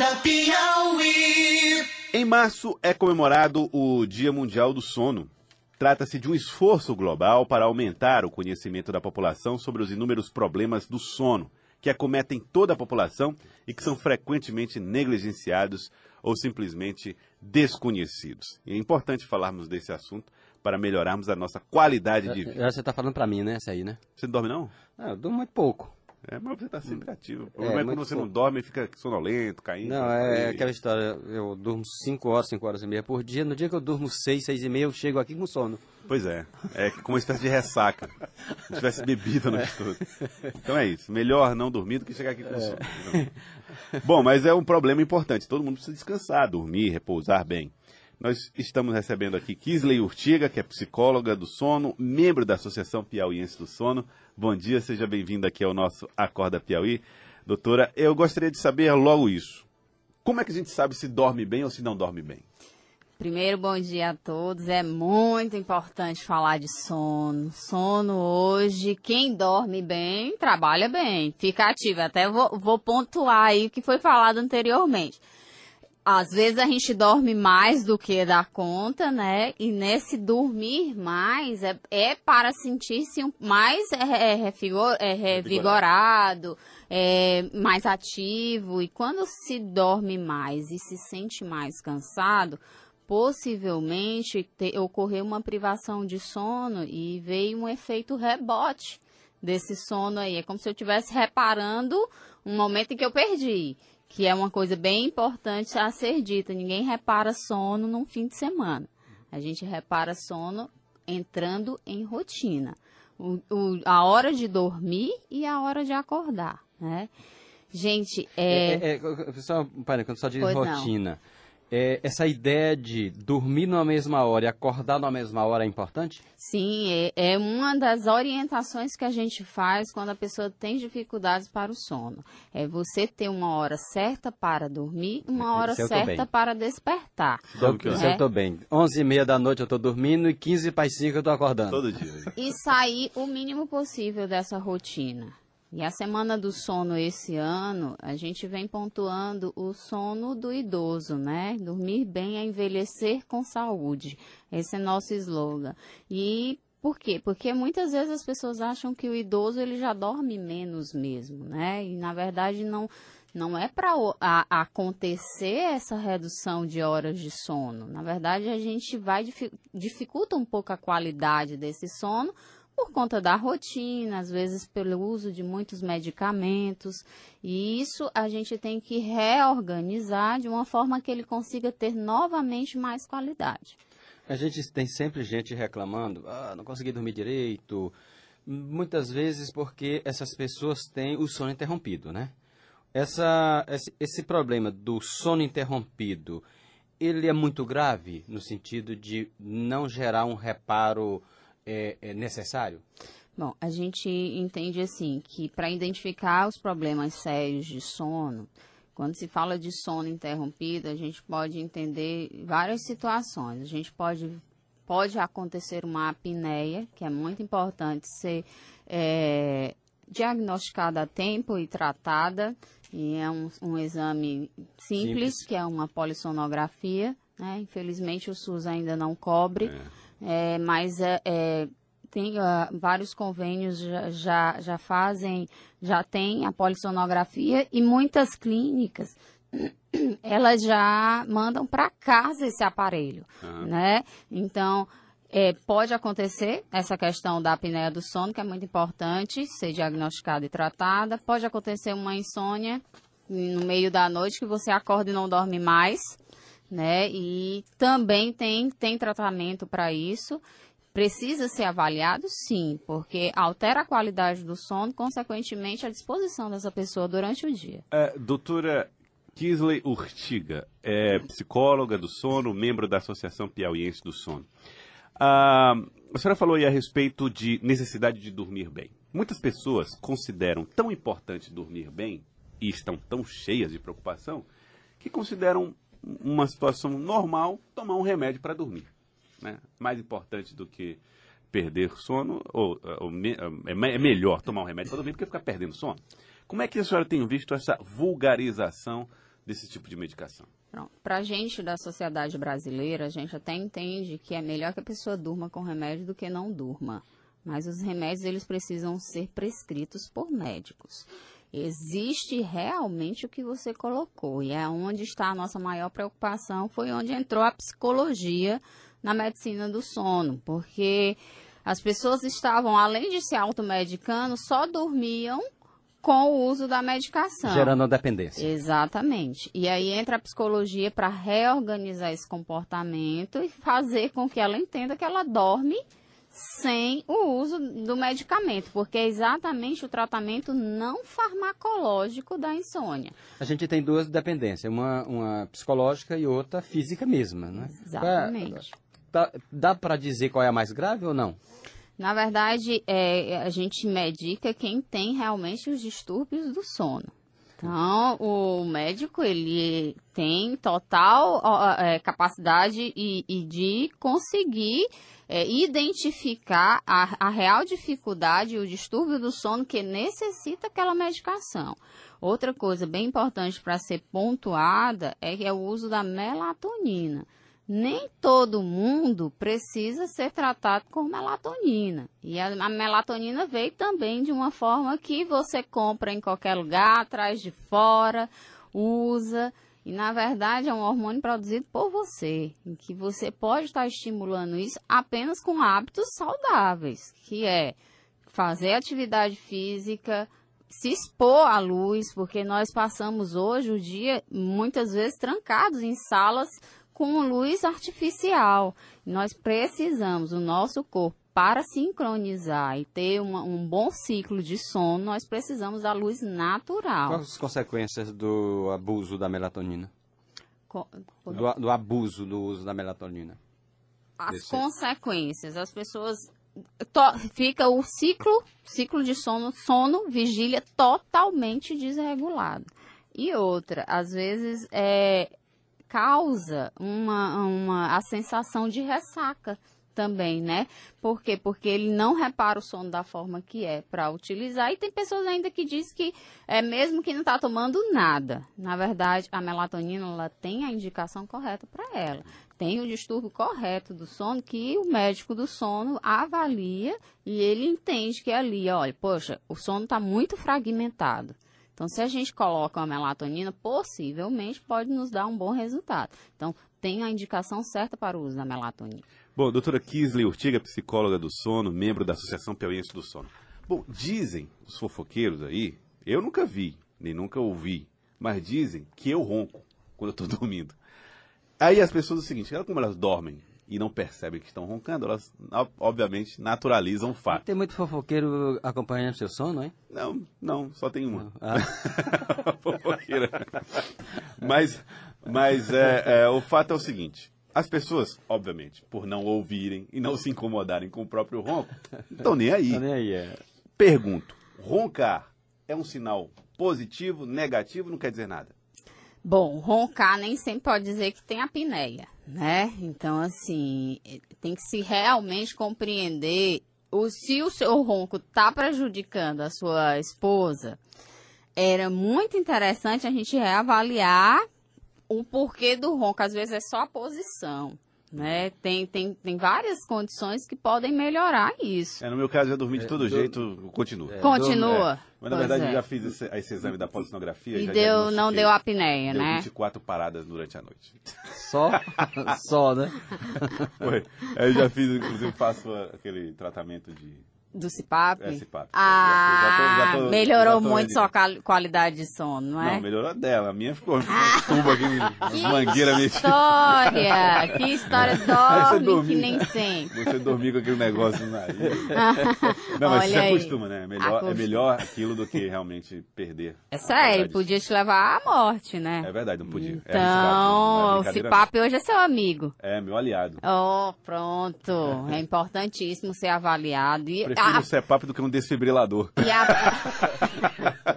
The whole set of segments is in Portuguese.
Acorda Piauí. Em março é comemorado o Dia Mundial do Sono. Trata-se de um esforço global para aumentar o conhecimento da população sobre os inúmeros problemas do sono, que acometem toda a população e que são frequentemente negligenciados ou simplesmente desconhecidos. E é importante falarmos desse assunto para melhorarmos a nossa qualidade de vida. Já você tá falando pra mim, né? Essa aí, né? Você não dorme, não? Ah, eu durmo muito pouco. É, mas você está sempre ativo. O problema é, muito quando você não dorme e fica sonolento, caindo. Não, é Aí- aquela história, eu durmo 5 horas, 5 horas e meia por dia. No dia que eu durmo 6, 6 e meia, eu chego aqui com sono. Pois é. É como uma espécie de ressaca. Se tivesse bebido a noite toda. Então é isso. Melhor não dormir do que chegar aqui com sono. Bom, mas é um problema importante. Todo mundo precisa descansar, dormir, repousar bem. Nós estamos recebendo aqui Kisley Urtiga, que é psicóloga do sono, membro da Associação Piauiense do Sono. Bom dia, seja bem-vinda aqui ao nosso Acorda Piauí. Doutora, eu gostaria de saber logo isso. Como é que a gente sabe se dorme bem ou se não dorme bem? Primeiro, bom dia a todos. É muito importante falar de sono. Sono hoje, quem dorme bem, trabalha bem, fica ativo. Até vou, vou pontuar aí o que foi falado anteriormente. Às vezes a gente dorme mais do que dá conta, né? E nesse dormir mais é, é para sentir-se mais é, é, é, revigorado, é, mais ativo. E quando se dorme mais e se sente mais cansado, possivelmente te, ocorreu uma privação de sono e veio um efeito rebote desse sono aí. É como se eu estivesse reparando um momento em que eu perdi, que é uma coisa bem importante a ser dita. Ninguém repara sono num fim de semana. A gente repara sono entrando em rotina. O- o- a hora de dormir e a hora de acordar, né? Gente, é... É, é, é, só, pera, quando só diz Pois não. É, essa ideia de dormir numa mesma hora e acordar numa mesma hora é importante? Sim, é, é uma das orientações que a gente faz quando a pessoa tem dificuldades para o sono. É você ter uma hora certa para dormir, uma hora certa bem. para despertar. Isso horas? eu tô bem. 11 e meia da noite eu tô dormindo e 15 para 5 eu tô acordando. Todo dia. E sair o mínimo possível dessa rotina. E a semana do sono esse ano, a gente vem pontuando o sono do idoso, né? Dormir bem é envelhecer com saúde. Esse é nosso slogan. E por quê? Porque muitas vezes as pessoas acham que o idoso ele já dorme menos mesmo, né? E na verdade não não é para acontecer essa redução de horas de sono. Na verdade, a gente vai difi- dificulta um pouco a qualidade desse sono por conta da rotina, às vezes pelo uso de muitos medicamentos. E isso a gente tem que reorganizar de uma forma que ele consiga ter novamente mais qualidade. A gente tem sempre gente reclamando, ah, não consegui dormir direito. Muitas vezes porque essas pessoas têm o sono interrompido, né? Essa, esse, esse problema do sono interrompido, ele é muito grave no sentido de não gerar um reparo é, é, necessário? Bom, a gente entende assim que para identificar os problemas sérios de sono, quando se fala de sono interrompido, a gente pode entender várias situações. A gente pode pode acontecer uma apneia, que é muito importante ser é, diagnosticada a tempo e tratada. E é um, um exame simples, Simples. que é uma polissonografia. Né? Infelizmente o SUS ainda não cobre, é, mas é, é, tem ah, vários convênios já, já, já fazem, já tem a polissonografia e muitas clínicas elas já mandam para casa esse aparelho, né? Então é, pode acontecer essa questão da apneia do sono, que é muito importante ser diagnosticada e tratada. Pode acontecer uma insônia no meio da noite que você acorda e não dorme mais, né? E também tem, tem tratamento para isso. Precisa ser avaliado, sim, porque altera a qualidade do sono, consequentemente a disposição dessa pessoa durante o dia. É, doutora Kisley Urtiga, é psicóloga do sono, membro da Associação Piauiense do Sono. Ah, a senhora falou aí a respeito de necessidade de dormir bem. Muitas pessoas consideram tão importante dormir bem e estão tão cheias de preocupação que consideram uma situação normal tomar um remédio para dormir. Né? Mais importante do que perder sono, ou, ou me- é, é melhor tomar um remédio para dormir do que ficar perdendo sono. Como é que a senhora tem visto essa vulgarização desse tipo de medicação? Para a gente da sociedade brasileira, a gente até entende que é melhor que a pessoa durma com remédio do que não durma. Mas os remédios eles precisam ser prescritos por médicos. Existe realmente o que você colocou e é onde está a nossa maior preocupação, foi onde entrou a psicologia na medicina do sono, porque as pessoas estavam, além de se automedicando, só dormiam com o uso da medicação. Gerando a dependência. Exatamente. E aí entra a psicologia para reorganizar esse comportamento e fazer com que ela entenda que ela dorme sem o uso do medicamento, porque é exatamente o tratamento não farmacológico da insônia. A gente tem duas dependências, uma, uma psicológica e outra física mesma, né? Exatamente. Dá, dá para dizer qual é a mais grave ou não? Na verdade, é, a gente medica quem tem realmente os distúrbios do sono. Então, o médico, ele tem total é, capacidade e, e, de conseguir é, identificar a, a real dificuldade o distúrbio do sono que necessita aquela medicação. Outra coisa bem importante para ser pontuada é, é o uso da melatonina nem todo mundo precisa ser tratado com melatonina. E a, a, melatonina veio também de uma forma que você compra em qualquer lugar, traz de fora, usa. E na verdade é um hormônio produzido por você, em que você pode estar estimulando isso apenas com hábitos saudáveis, que é fazer atividade física, se expor à luz, porque nós passamos hoje o dia muitas vezes trancados em salas com luz artificial. Nós precisamos, o nosso corpo, para sincronizar e ter uma, um bom ciclo de sono, nós precisamos da luz natural. Quais as consequências do abuso da melatonina? Co do, do, abuso do uso da melatonina? As Desse... consequências, as pessoas fica o ciclo, ciclo de sono, sono, vigília totalmente desregulado. E outra, às vezes é, causa uma, uma, a sensação de ressaca também, né? Por quê? Porque ele não repara o sono da forma que é para utilizar. E tem pessoas ainda que diz que é mesmo que não está tomando nada. Na verdade, a melatonina ela tem a indicação correta para ela. Tem o distúrbio correto do sono que o médico do sono avalia e ele entende que é ali, olha, poxa, o sono está muito fragmentado. Então, se a gente coloca uma melatonina, possivelmente pode nos dar um bom resultado. Então, tem a indicação certa para o uso da melatonina. Bom, doutora Kisley Urtiga, psicóloga do sono, membro da Associação Piauiense do Sono. Bom, dizem os fofoqueiros aí, eu nunca vi, nem nunca ouvi, mas dizem que eu ronco quando eu estou dormindo. Aí as pessoas, é o seguinte, como elas dormem e não percebem que estão roncando, elas obviamente naturalizam o fato. Tem muito fofoqueiro acompanhando seu sono, hein? Não, não, só tem uma. Ah. Fofoqueira. mas mas é, é, o fato é o seguinte: as pessoas, obviamente, por não ouvirem e não se incomodarem com o próprio ronco, estão nem aí. Estão nem aí, é. Pergunto: roncar é um sinal positivo, negativo, não quer dizer nada? Bom, roncar nem sempre pode dizer que tem apneia, né? Então, assim, tem que se realmente compreender o, se o seu ronco está prejudicando a sua esposa. Era muito interessante a gente reavaliar o porquê do ronco. Às vezes é só a posição. Né? Tem, tem, tem várias condições que podem melhorar isso. É, no meu caso, eu dormi de é, todo é, jeito, continua. É, continua. É. Mas na verdade, eu é. já fiz esse, esse, exame da polissonografia. E deu, não deu apneia, deu né? 24 paradas durante a noite. Só? Só, né? Foi. Eu já fiz, inclusive, faço aquele tratamento de do CIPAP? É, CIPAP. Ah, já tô, já tô, melhorou muito sua qualidade de sono, não é? Não, melhorou dela. A minha ficou ah, tubo aqui, mangueira meio... história! que história, dorme dormir, que nem sempre. Você dormir com aquele negócio no nariz. não, mas Olha você aí. acostuma, né? É melhor, é melhor aquilo do que realmente perder. É sério, podia te levar à morte, né? É verdade, não podia. É então, é o CIPAP hoje é seu amigo. É, meu aliado. Oh, pronto. É importantíssimo ser avaliado. E prefiro a... o CEPAP do que um desfibrilador. E a...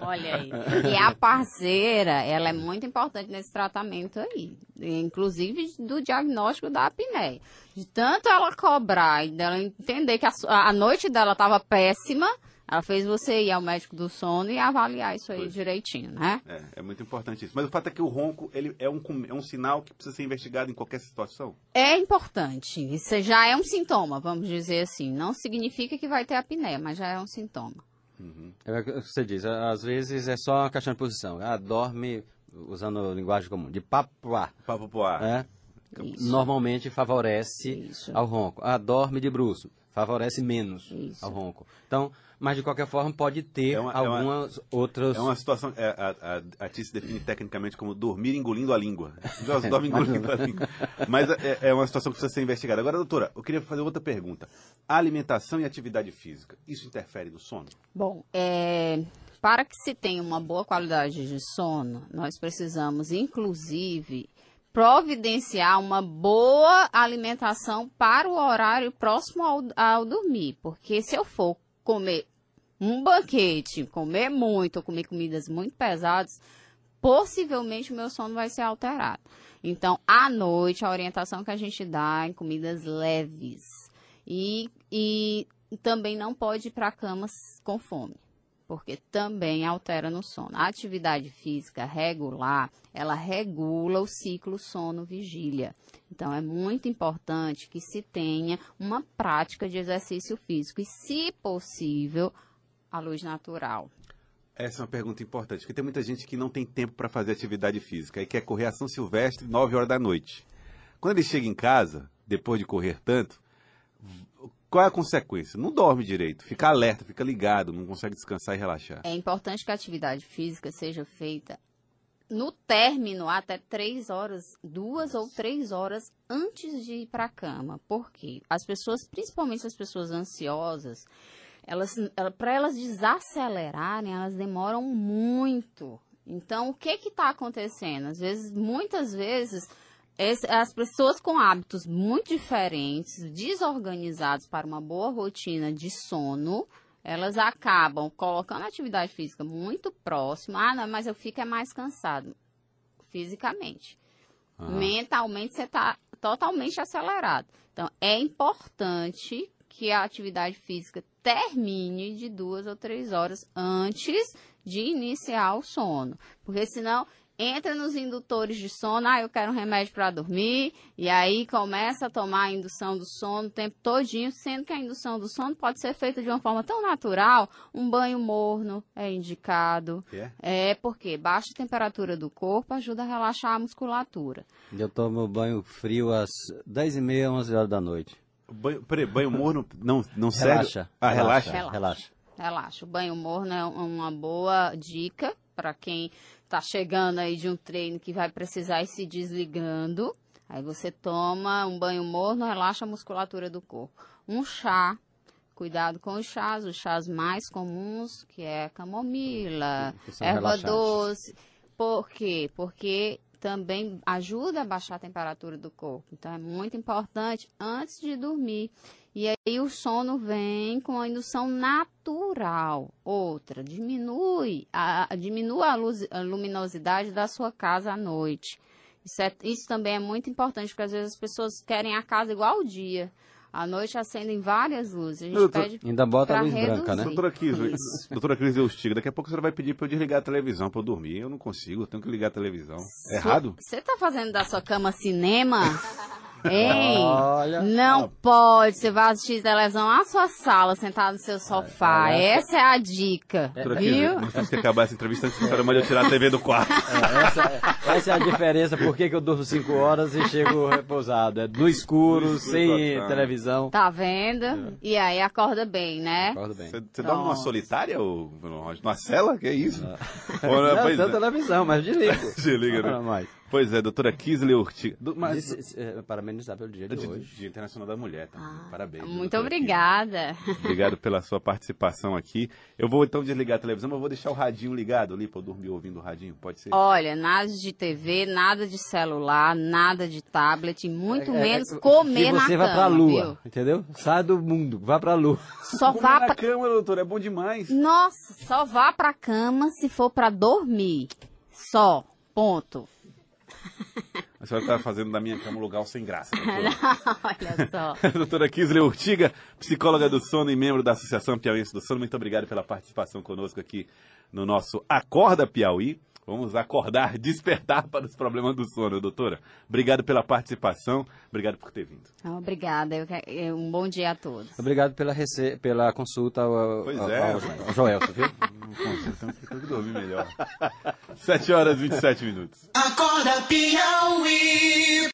Olha aí. E a parceira, ela é muito importante nesse tratamento aí. Inclusive do diagnóstico da apneia. De tanto ela cobrar e dela entender que a, a noite dela estava péssima, Ela fez você ir ao médico do sono e avaliar isso aí Pois. direitinho, né? É, é muito importante isso. Mas o fato é que o ronco ele é, um, é um sinal que precisa ser investigado em qualquer situação. É importante. Isso já é um sintoma, vamos dizer assim. Não significa que vai ter apneia, mas já é um sintoma. É o que você diz, às vezes é só uma questão de posição. Ah, dorme, usando linguagem comum, de papuá. Ar. É, normalmente favorece Isso. ao ronco. Ah, dorme de bruço, favorece menos Isso. ao ronco. Então, mas de qualquer forma pode ter É uma- é uma- algumas outras. É uma situação. é, a, a, a Tice define tecnicamente como dormir engolindo a língua. Já dorme engolindo a língua. Mas é, é uma situação que precisa ser investigada. Agora, doutora, eu queria fazer outra pergunta. Alimentação e atividade física, isso interfere no sono? Bom, é, para que se tenha uma boa qualidade de sono, nós precisamos, inclusive, providenciar uma boa alimentação para o horário próximo ao, ao dormir. Porque se eu for comer um banquete, comer muito, ou comer comidas muito pesadas, possivelmente o meu sono vai ser alterado. Então, à noite, a orientação que a gente dá é em comidas leves. E, e também não pode ir para a cama com fome, porque também altera no sono. A atividade física regular, ela regula o ciclo sono-vigília. Então, é muito importante que se tenha uma prática de exercício físico e, se possível, a luz natural. Essa é uma pergunta importante, porque tem muita gente que não tem tempo para fazer atividade física e quer correr ação silvestre 9 horas da noite. Quando ele chega em casa, depois de correr tanto, qual é a consequência? Não dorme direito, fica alerta, fica ligado, não consegue descansar e relaxar. É importante que a atividade física seja feita no término até três horas, duas ou três horas antes de ir para a cama. Por quê? As pessoas, principalmente as pessoas ansiosas, elas, para elas desacelerarem, elas demoram muito. Então, o que que está acontecendo? Às vezes, muitas vezes, as pessoas com hábitos muito diferentes, desorganizados para uma boa rotina de sono, elas acabam colocando a atividade física muito próxima. Ah, não, mas eu fico é mais cansado fisicamente. Mentalmente você está totalmente acelerado. Então, é importante que a atividade física termine de duas ou três horas antes de iniciar o sono. Porque senão entra nos indutores de sono, ah, eu quero um remédio para dormir, e aí começa a tomar a indução do sono o tempo todinho, sendo que a indução do sono pode ser feita de uma forma tão natural, um banho morno é indicado. É? É porque baixa temperatura do corpo ajuda a relaxar a musculatura. Eu tomo banho frio às 10h30, 11 horas da noite. Banho, peraí, banho morno não, não serve? Relaxa. Ah, relaxa. Relaxa. Relaxa. Relaxa. O banho morno é um- uma boa dica para quem está chegando aí de um treino que vai precisar ir se desligando. Aí você toma um banho morno, relaxa a musculatura do corpo. Um chá. Cuidado com os chás, os chás mais comuns, que é camomila, Que erva relaxantes. doce. Por quê? Porque também ajuda a baixar a temperatura do corpo. Então é muito importante antes de dormir. E aí o sono vem com a indução natural. Outra, diminui a, diminua a, luz- a luminosidade da sua casa à noite. Isso, é- isso também é muito importante, porque às vezes as pessoas querem a casa igual ao dia. À noite acendem várias luzes. A gente tô- pede Ainda bota a luz branca, né? reduzir. Doutora Cris, Isso. doutora Cris Eustiga, daqui a pouco você vai pedir para eu desligar a televisão para eu dormir. Eu não consigo, eu tenho que ligar a televisão. É errado? Você tá fazendo da sua cama cinema? Hein? Olha. Não pode. Você vai assistir televisão na sua sala, sentado no seu sofá. Essa é a dica. Cris, Viu? não temos que acabar essa entrevista antes que eu tirar a TV do quarto. É, essa, essa é a diferença, por que que eu durmo 5 horas e chego repousado. É no escuro, No escuro, sem total. televisão. Tá vendo? E aí acorda bem, né? Acordo bem. Você, dorme numa Pronto. solitária ou numa cela? Que é isso? Não, pois tem é. televisão, mas desligo. Desliga, né? Não, mas, Pois é, doutora Kisley Urtiga. Do- Mas, Disse- é, parabenizar pelo dia de Dia, hoje. Dia Internacional da Mulher, tá? Parabéns. Ah, Muito obrigada. Kisley. Obrigado pela sua participação aqui. Eu vou então desligar a televisão, mas vou deixar o radinho ligado ali para eu dormir ouvindo o radinho, pode ser? Olha, nada de TV, nada de celular, nada de tablet, e muito É, é, menos é, comer na você cama, vai pra lua, viu? entendeu? Sai do mundo, vá pra lua. Só Comer vá na pra... cama, doutora, é bom demais. Nossa, só vá pra cama se for pra dormir. Só. Ponto. A senhora está fazendo da minha cama um lugar sem graça. doutora. Olha só. Doutora Kisley Urtiga, psicóloga do sono e membro da Associação Piauiense do Sono, muito obrigado pela participação conosco aqui no nosso Acorda Piauí. Vamos acordar, despertar para os problemas do sono, doutora. Obrigado pela participação, obrigado por ter vindo. Obrigada. Eu que- eu- Um bom dia a todos. Obrigado pela, rece... pela consulta ao, Pois ao, é. ao, ao Joelson, viu? Então ficou que dormir melhor. 7 horas e 27 minutos. Acorda Piauí.